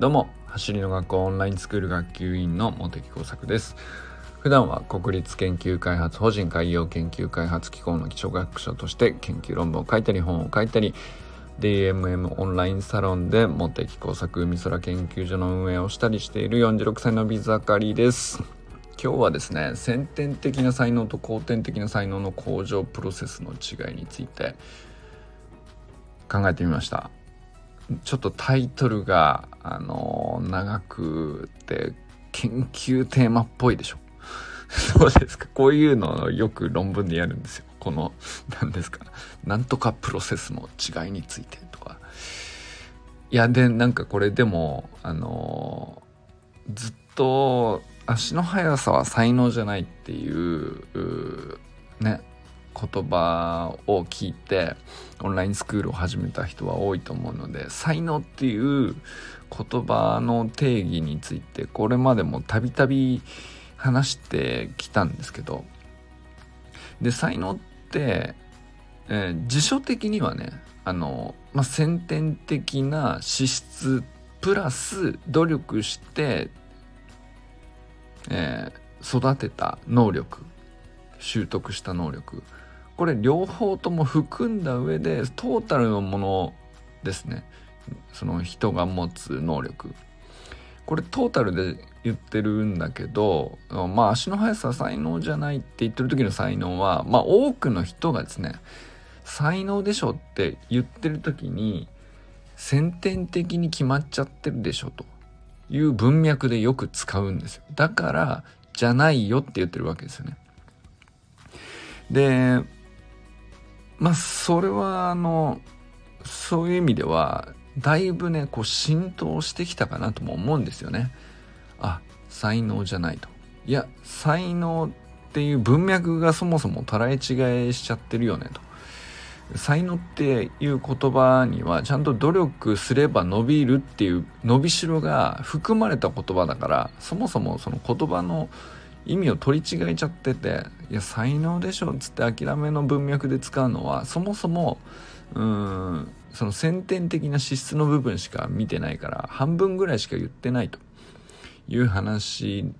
どうも走りの学校オンラインスクール学級委員の茂木耕作です。普段は国立研究開発法人海洋研究開発機構の基礎学者として研究論文を書いたり本を書いたり DMM オンラインサロンで茂木工作海空研究所の運営をしたりしている46歳のビザカリです。今日はですね先天的な才能と後天的な才能の向上プロセスの違いについて考えてみました。ちょっとタイトルがあの長くて研究テーマっぽいでしょ。そうですか？こういうのをよく論文でやるんですよ。この何ですか？なんとかプロセスの違いについてとか。いやでなんかこれでもあのずっと足の速さは才能じゃないっていうね言葉を聞いてオンラインスクールを始めた人は多いと思うので才能っていう言葉の定義についてこれまでもたびたび話してきたんですけどで才能って、えー、辞書的にはねあの、まあ、先天的な資質プラス努力して、えー、育てた能力習得した能力これ両方とも含んだ上でトータルのものですね。その人が持つ能力。これトータルで言ってるんだけどまあ足の速さ才能じゃないって言ってる時の才能はまあ多くの人がですね才能でしょって言ってる時に先天的に決まっちゃってるでしょという文脈でよく使うんですよ。だからじゃないよって言ってるわけですよね。でまあそれはあのそういう意味ではだいぶねこう浸透してきたかなとも思うんですよね。あ才能じゃないと。いや才能っていう文脈がそもそも捉え違いしちゃってるよねと。才能っていう言葉にはちゃんと努力すれば伸びるっていう伸びしろが含まれた言葉だからそもそもその言葉の意味を取り違えちゃってていや才能でしょっつって諦めの文脈で使うのはそもそもうんその先天的な資質の部分しか見てないから半分ぐらいしか言ってないという話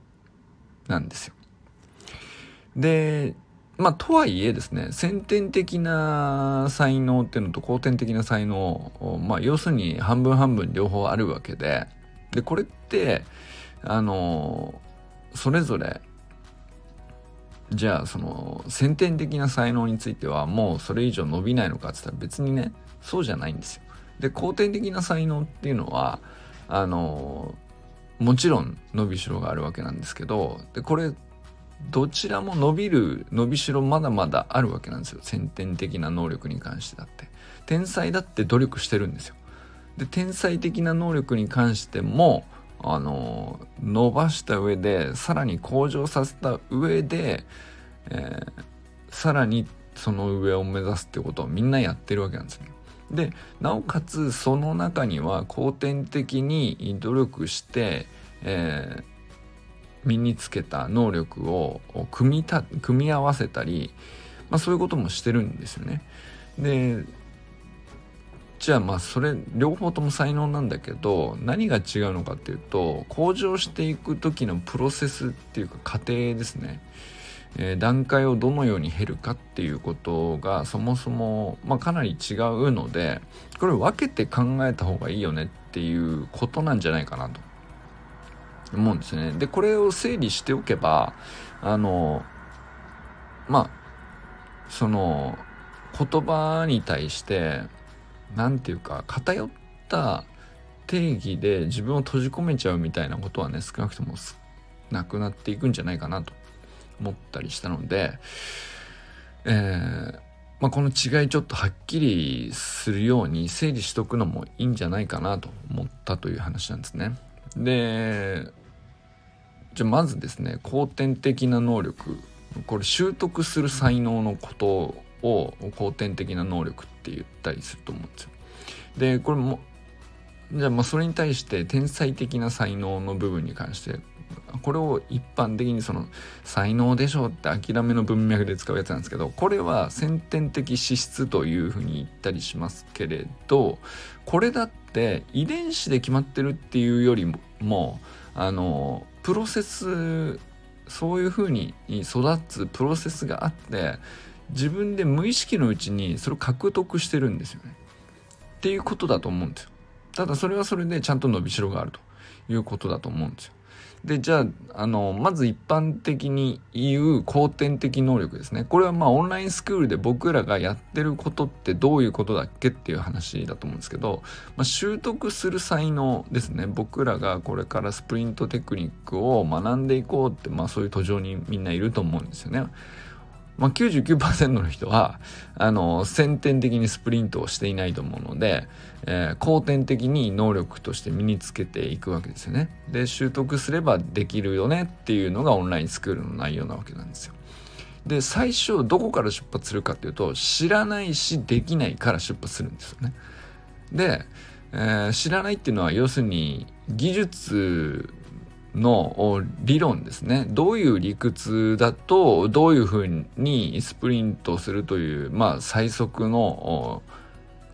なんですよ。でまあとはいえですね先天的な才能っていうのと後天的な才能まあ要するに半分半分両方あるわけででこれってあのそれぞれじゃあその先天的な才能についてはもうそれ以上伸びないのかって言ったら別にねそうじゃないんですよ。で後天的な才能っていうのはあのもちろん伸びしろがあるわけなんですけどでこれどちらも伸びる伸びしろまだまだあるわけなんですよ。先天的な能力に関してだって。天才だって努力してるんですよ。で天才的な能力に関してもあの伸ばした上でさらに向上させた上で、えー、さらにその上を目指すってことをみんなやってるわけなんですね。でなおかつその中には後天的に努力して、えー、身につけた能力を組みた組み合わせたり、まあ、そういうこともしてるんですよね。でじゃあまあそれ両方とも才能なんだけど何が違うのかっていうと向上していく時のプロセスっていうか過程ですね、えー、段階をどのように減るかっていうことがそもそも、まあ、かなり違うのでこれ分けて考えた方がいいよねっていうことなんじゃないかなと思うんですね。でこれを整理しておけばあのまあその言葉に対して何て言うか偏った定義で自分を閉じ込めちゃうみたいなことはね少なくともなくなっていくんじゃないかなと思ったりしたので、えーまあ、この違いちょっとはっきりするように整理しとくのもいいんじゃないかなと思ったという話なんですね。でじゃあまずですね後天的な能力これ習得する才能のことを後天的な能力って言ったりすると思うんですよ。でこれもじゃあまあそれに対して天才的な才能の部分に関してこれを一般的にその才能でしょうって諦めの文脈で使うやつなんですけどこれは先天的資質というふうに言ったりしますけれどこれだって遺伝子で決まってるっていうよりもあのプロセスそういうふうに育つプロセスがあって自分で無意識のうちにそれを獲得してるんですよね。っていうことだと思うんですよ。ただそれはそれでちゃんと伸びしろがあるということだと思うんですよ。でじゃああのまず一般的に言う後天的能力ですねこれはまあオンラインスクールで僕らがやってることってどういうことだっけっていう話だと思うんですけど、まあ、習得する才能ですね僕らがこれからスプリントテクニックを学んでいこうって、まあ、そういう途上にみんないると思うんですよね。まあ、99%の人はあの先天的にスプリントをしていないと思うので、えー、後天的に能力として身につけていくわけですよね。で習得すればできるよねっていうのがオンラインスクールの内容なわけなんですよ。で最初どこから出発するかっていうと知らないしできないから出発するんですよね。で、えー、知らないっていうのは要するに技術の理論ですね。どういう理屈だとどういうふうにスプリントするというまあ最速の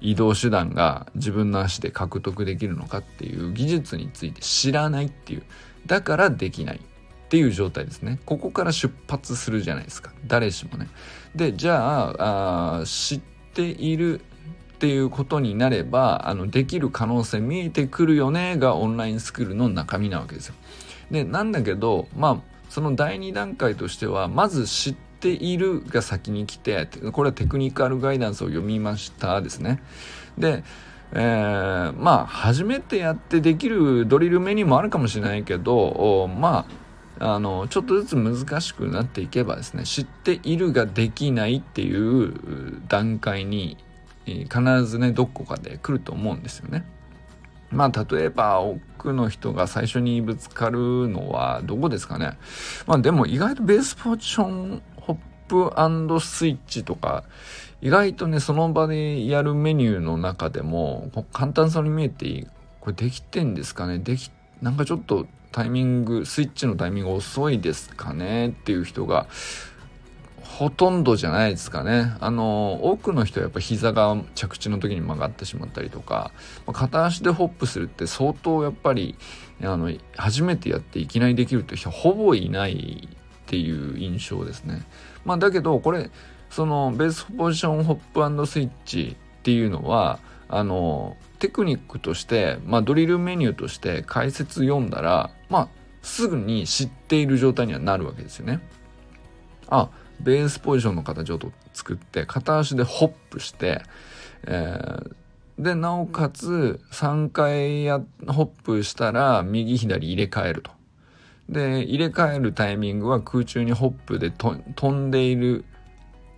移動手段が自分の足で獲得できるのかっていう技術について知らないっていう。だからできないっていう状態ですね。ここから出発するじゃないですか。誰しもね。でじゃあ知っているっていうことになればあのできる可能性見えてくるよねがオンラインスクールの中身なわけですよ。でなんだけどまあその第2段階としてはまず知っているが先に来てこれはテクニカルガイダンスを読みましたですねでえー、まあ初めてやってできるドリルメニューもあるかもしれないけどまああのちょっとずつ難しくなっていけばですね知っているができないっていう段階に必ずねどこかで来ると思うんですよね。まあ例えば奥の人が最初にぶつかるのはどこですかね。まあでも意外とベースポジションホップスイッチとか意外とねその場でやるメニューの中でも簡単そうに見えていいこれできてんですかねできなんかちょっとタイミングスイッチのタイミング遅いですかねっていう人がほとんどじゃないですかね。あの、多くの人はやっぱ膝が着地の時に曲がってしまったりとか、ま片足でホップするって相当やっぱり、あの、初めてやっていきなりできるという人はほぼいないっていう印象ですね。まあだけど、これ、そのベースポジションホップスイッチっていうのは、あの、テクニックとして、まあドリルメニューとして解説読んだら、まあすぐに知っている状態にはなるわけですよね。あ、ベースポジションの形を作って片足でホップして、えー、でなおかつ3回やホップしたら右左入れ替えると。で入れ替えるタイミングは空中にホップで飛んでいる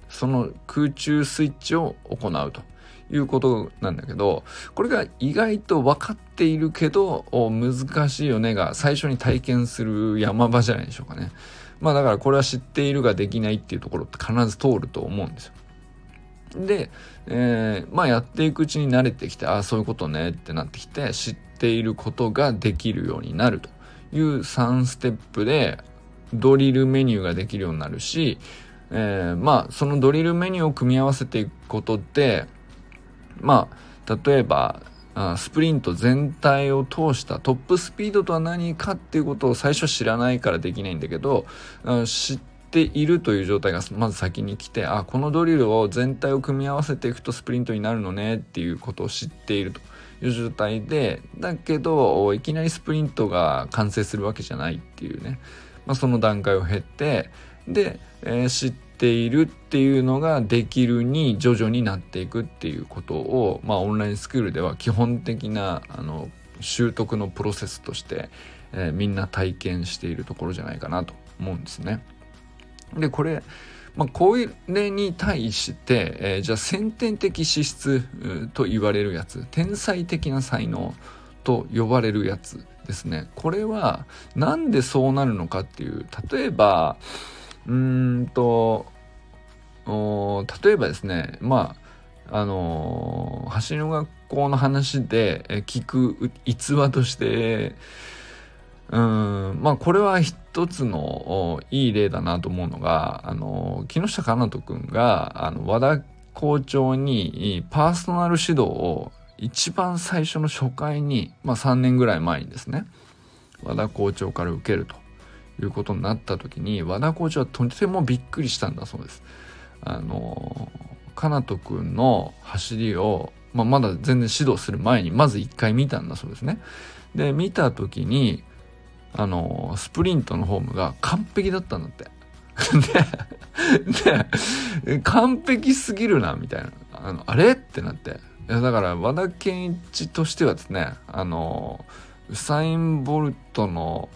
その空中スイッチを行うということなんだけどこれが意外と分かっているけど難しいよねが最初に体験する山場じゃないでしょうかね。まあだからこれは知っているができないっていうところって必ず通ると思うんですよ。で、えー、まあやっていくうちに慣れてきて、ああ、そういうことねってなってきて、知っていることができるようになるという3ステップで、ドリルメニューができるようになるし、えー、まあそのドリルメニューを組み合わせていくことで、まあ例えばあスプリント全体を通したトップスピードとは何かっていうことを最初知らないからできないんだけど知っているという状態がまず先に来てあこのドリルを全体を組み合わせていくとスプリントになるのねっていうことを知っているという状態でだけどいきなりスプリントが完成するわけじゃないっていうね、まあ、その段階を経てで、えー、知ってているっていうのができるに徐々になっていくっていうことを、まあ、オンラインスクールでは基本的なあの習得のプロセスとして、えー、みんな体験しているところじゃないかなと思うんですね。でこれ、まあ、これに対して、えー、じゃあ先天的資質と言われるやつ天才的な才能と呼ばれるやつですねこれは何でそうなるのかっていう例えばうんと例えばですねまああのー、走りの学校の話で聞く逸話としてうんまあこれは一つのいい例だなと思うのがあの木下かなとくんがあの和田校長にパーソナル指導を一番最初の初回に、まあ、3年ぐらい前にですね和田校長から受けると。いうことになった時に和田校長はとてもびっくりしたんだそうです。あのかなとくんの走りを、まあ、まだ全然指導する前にまず一回見たんだそうですね。で見た時にあのスプリントのフォームが完璧だったんだって。でで完璧すぎるなみたいなあのあれ？ってなっていやだから和田健一としてはですねあのウサイン・ボルトの、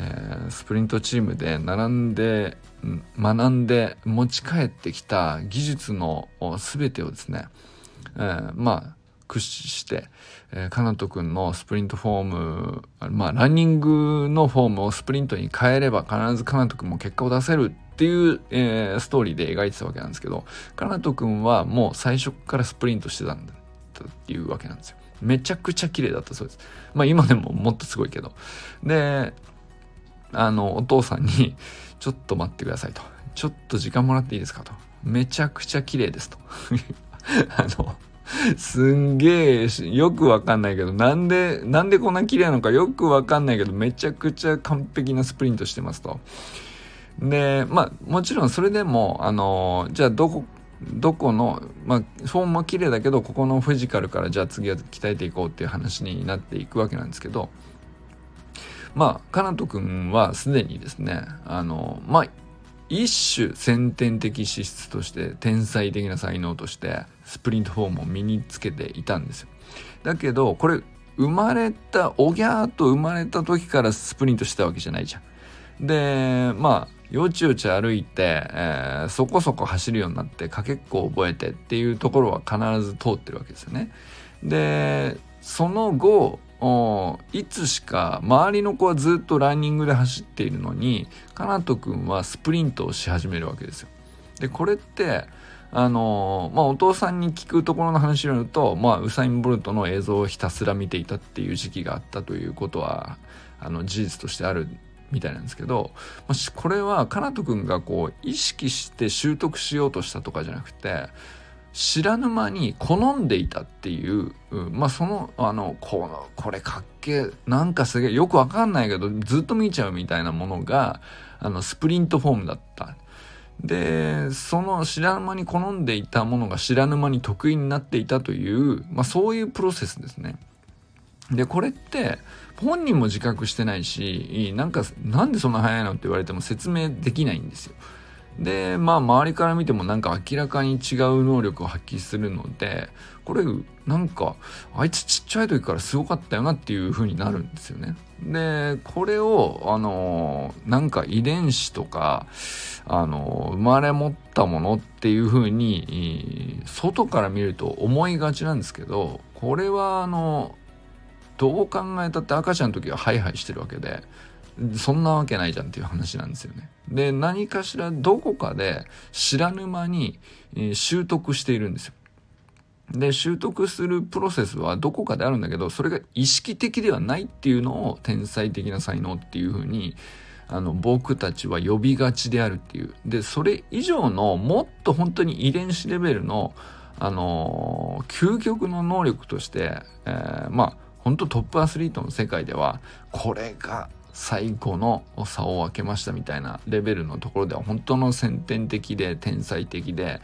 えー、スプリントチームで並んで学んで持ち帰ってきた技術の全てをですね、えー、まあ駆使して、えー、かなとくんのスプリントフォーム、まあ、ランニングのフォームをスプリントに変えれば必ずかなとくんも結果を出せるっていう、えー、ストーリーで描いてたわけなんですけど、かなとくんはもう最初からスプリントしてたんだっていうわけなんですよ。めちゃくちゃ綺麗だったそうです。まあ今でももっとすごいけど。で、あの、お父さんに、ちょっと待ってくださいと。ちょっと時間もらっていいですかと。めちゃくちゃ綺麗ですと。あの、すんげえ、よくわかんないけど、なんで、なんでこんな綺麗なのかよくわかんないけど、めちゃくちゃ完璧なスプリントしてますと。で、まあ、もちろんそれでも、あの、じゃあどこ、どこの、まあ、フォームは綺麗だけど、ここのフィジカルからじゃあ次は鍛えていこうっていう話になっていくわけなんですけど、まあ、かなとくんはすでにですね、あの、まあ、一種先天的資質として天才的な才能としてスプリントフォームを身につけていたんですよ。だけどこれ生まれたおぎゃーと生まれた時からスプリントしたわけじゃないじゃん。でまあよちよち歩いて、えー、そこそこ走るようになってかけっこを覚えてっていうところは必ず通ってるわけですよね。でその後いつしか周りの子はずっとランニングで走っているのにかなとくんはスプリントをし始めるわけですよ。でこれってあのまあお父さんに聞くところの話によると、まあ、ウサイン・ボルトの映像をひたすら見ていたっていう時期があったということはあの事実としてあるみたいなんですけど、これはかなとくんがこう意識して習得しようとしたとかじゃなくて知らぬ間に好んでいたっていう、うん、まあそのあのこのこれかっけなんかすげえよくわかんないけどずっと見ちゃうみたいなものがあのスプリントフォームだった。でその知らぬ間に好んでいたものが知らぬ間に得意になっていたという、まあ、そういうプロセスですね。でこれって本人も自覚してないしなんかなんでそんな早いのって言われても説明できないんですよ。でまあ周りから見てもなんか明らかに違う能力を発揮するのでこれなんかあいつちっちゃい時からすごかったよなっていう風になるんですよね。でこれをあのなんか遺伝子とかあの生まれ持ったものっていう風に外から見ると思いがちなんですけどこれはあのどう考えたって赤ちゃんの時はハイハイしてるわけでそんなわけないじゃんっていう話なんですよね。で、何かしらどこかで知らぬ間に、え習得しているんですよ。で、習得するプロセスはどこかであるんだけど、それが意識的ではないっていうのを天才的な才能っていうふうに、あの、僕たちは呼びがちであるっていう。で、それ以上のもっと本当に遺伝子レベルの、あのー、究極の能力として、えー、まあ、本当トップアスリートの世界では、これが最後の差を分けましたみたいなレベルのところでは本当の先天的で天才的で、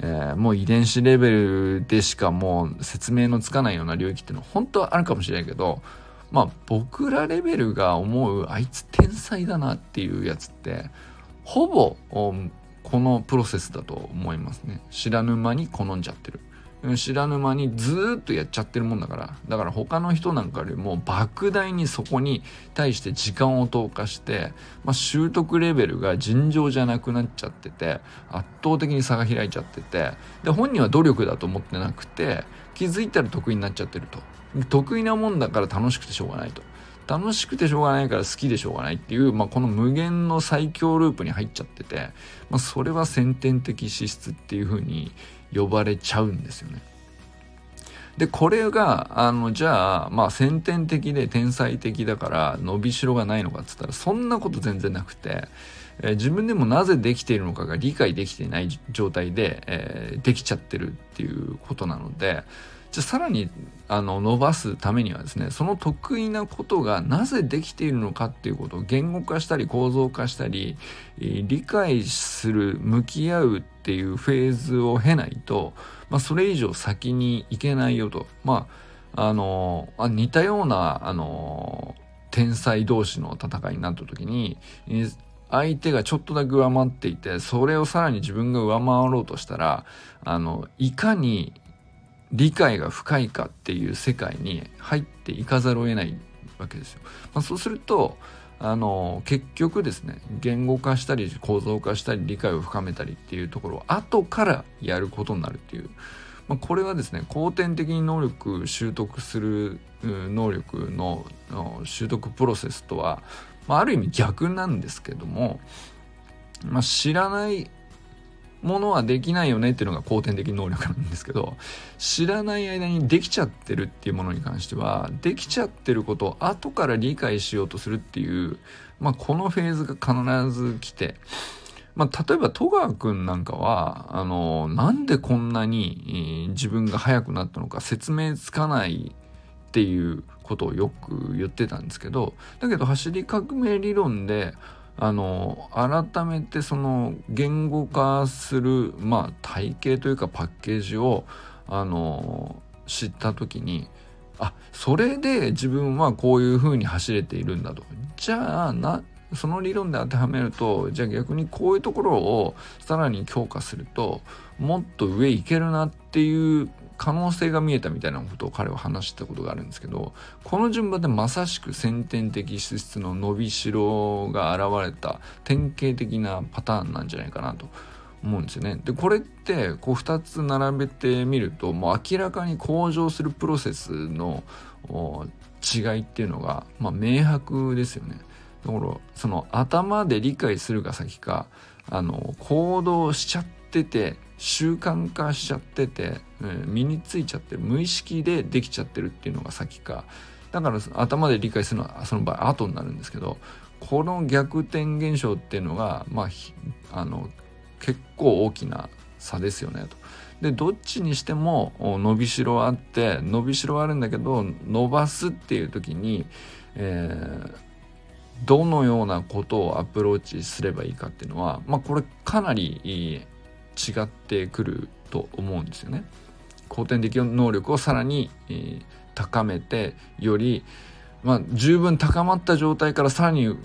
えー、もう遺伝子レベルでしかもう説明のつかないような領域っていうのは本当はあるかもしれないけどまあ僕らレベルが思うあいつ天才だなっていうやつってほぼこのプロセスだと思いますね知らぬ間に好んじゃってる。知らぬ間にずっとやっちゃってるもんだから。だから他の人なんかよりも莫大にそこに対して時間を投下して、まあ、習得レベルが尋常じゃなくなっちゃってて圧倒的に差が開いちゃってて。で本人は努力だと思ってなくて気づいたら得意になっちゃってると。得意なもんだから楽しくてしょうがないと。楽しくてしょうがないから好きでしょうがないっていう、まあ、この無限の最強ループに入っちゃってて、まあ、それは先天的資質っていう風に呼ばれちゃうんですよね。で、これが、あの、じゃあ、まあ、先天的で天才的だから伸びしろがないのかっつったら、そんなこと全然なくて、えー、自分でもなぜできているのかが理解できていない状態で、えー、できちゃってるっていうことなので、じゃさらにあの伸ばすためにはですねその得意なことがなぜできているのかっていうことを言語化したり構造化したり理解する向き合うっていうフェーズを経ないと、まあ、それ以上先に行けないよと。まああのあ似たようなあの天才同士の戦いになった時に相手がちょっとだけ上回っていてそれをさらに自分が上回ろうとしたらあのいかに理解が深いかっていう世界に入っていかざるを得ないわけですよ。まあ、そうするとあの結局ですね言語化したり構造化したり理解を深めたりっていうところを後からやることになるっていう、まあ、これはですね後天的に能力習得する能力の習得プロセスとは、まあ、ある意味逆なんですけども、まあ、知らないものはできないよねっていうのが後天的能力なんですけど知らない間にできちゃってるっていうものに関してはできちゃってることを後から理解しようとするっていう、まあ、このフェーズが必ず来て、まあ、例えば戸川君なんかはあのなんでこんなに、自分が速くなったのか説明つかないっていうことをよく言ってたんですけどだけど走り革命理論であの改めてその言語化する、まあ、体系というかパッケージをあの知った時にあそれで自分はこういうふうに走れているんだと。じゃあなその理論で当てはめるとじゃあ逆にこういうところをさらに強化するともっと上行けるなっていう可能性が見えたみたいなことを彼は話してたことがあるんですけどこの順番でまさしく先天的資質の伸びしろが現れた典型的なパターンなんじゃないかなと思うんですよね。でこれってこう2つ並べてみるともう明らかに向上するプロセスの違いっていうのが、まあ、明白ですよね。だからその頭で理解するが先かあの行動しちゃってて習慣化しちゃってて、身についちゃってる無意識でできちゃってるっていうのが先かだから頭で理解するのはその場合後になるんですけどこの逆転現象っていうのがまああの結構大きな差ですよねと。でどっちにしても伸びしろあって伸びしろあるんだけど伸ばすっていう時に、えー、どのようなことをアプローチすればいいかっていうのはまあこれかなり違ってくると思うんですよね。後天的能力をさらに、えー、高めてより、まあ、十分高まった状態からさらに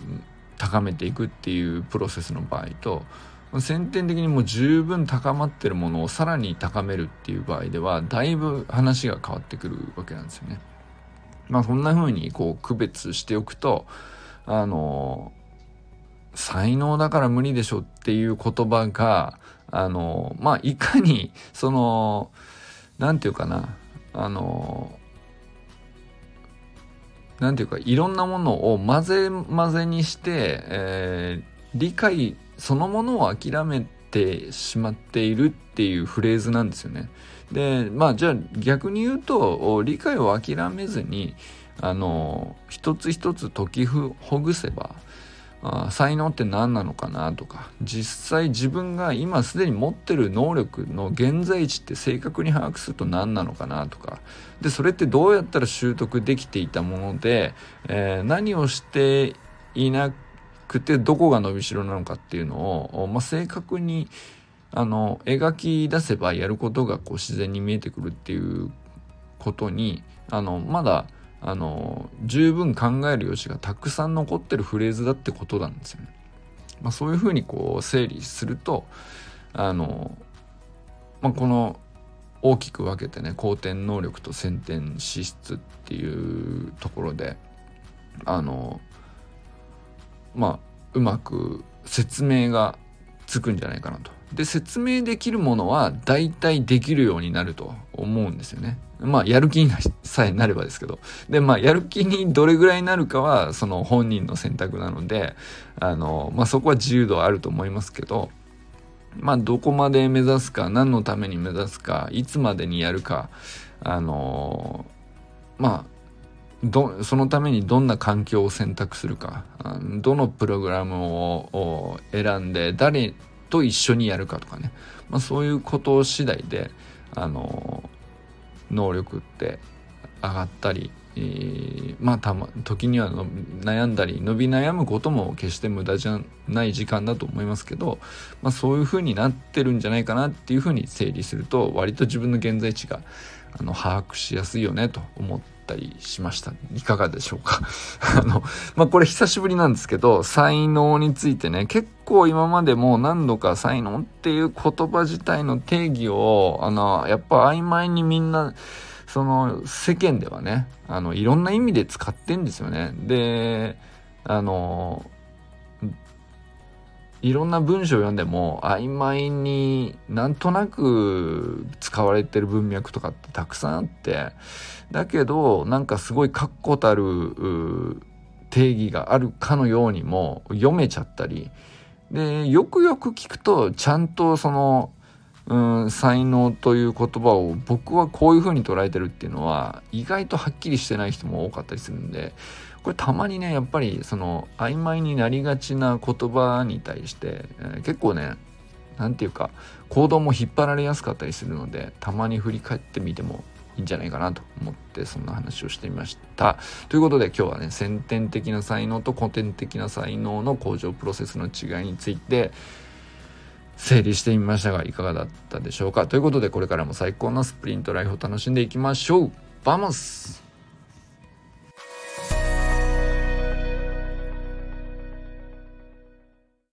高めていくっていうプロセスの場合と先天的にもう十分高まってるものをさらに高めるっていう場合ではだいぶ話が変わってくるわけなんですよね。まあそんな風にこう区別しておくとあの才能だから無理でしょっていう言葉があの、まあ、いかに、その、なんていうかな、あの、なんていうか、いろんなものを混ぜ混ぜにして、えー、理解そのものを諦めてしまっているっていうフレーズなんですよね。で、まあ、じゃあ逆に言うと、理解を諦めずに、あの、一つ一つ解きほぐせば、あ才能って何なのかなとか。実際自分が今すでに持ってる能力の現在地って正確に把握すると何なのかなとか。でそれってどうやったら習得できていたもので、えー、何をしていなくてどこが伸びしろなのかっていうのを、まあ、正確にあの描き出せばやることがこう自然に見えてくるっていうことにあのまだあの十分考える余地がたくさん残ってるフレーズだってことなんですよね。まあ、そういうふうにこう整理するとあの、まあ、この大きく分けてね後天能力と先天資質っていうところであのまあうまく説明がつくんじゃないかなと。で説明できるものは大体できるようになると思うんですよね。まあ、やる気にさえなればですけど。で、まあ、やる気にどれぐらいになるかは、その本人の選択なので、あの、まあ、そこは自由度はあると思いますけど、まあどこまで目指すか何のために目指すかいつまでにやるかあの、まあどそのためにどんな環境を選択するかどのプログラムを選んで誰と一緒にやるかとかね、まあ、そういうこと次第であの能力って上がったりえー、まあたま時には悩んだり伸び悩むことも決して無駄じゃない時間だと思いますけど、まあ、そういう風になってるんじゃないかなっていう風に整理すると割と自分の現在地があの把握しやすいよねと思ってたりしましたいかがでしょうか。あのまあこれ久しぶりなんですけど才能についてね結構今までも何度か才能っていう言葉自体の定義をあのやっぱ曖昧にみんなその世間ではねあのいろんな意味で使ってんですよね。であのいろんな文章を読んでも曖昧になんとなく使われてる文脈とかってたくさんあってだけどなんかすごい確固たる定義があるかのようにも読めちゃったりでよくよく聞くとちゃんとそのうん才能という言葉を僕はこういう風に捉えてるっていうのは意外とはっきりしてない人も多かったりするんでこれたまにねやっぱりその曖昧になりがちな言葉に対して、えー、結構ね何て言うか行動も引っ張られやすかったりするのでたまに振り返ってみてもいいんじゃないかなと思ってそんな話をしてみました。ということで今日はね先天的な才能と後天的な才能の向上プロセスの違いについて整理してみましたがいかがだったでしょうかということでこれからも最高のスプリントライフを楽しんでいきましょう Vamos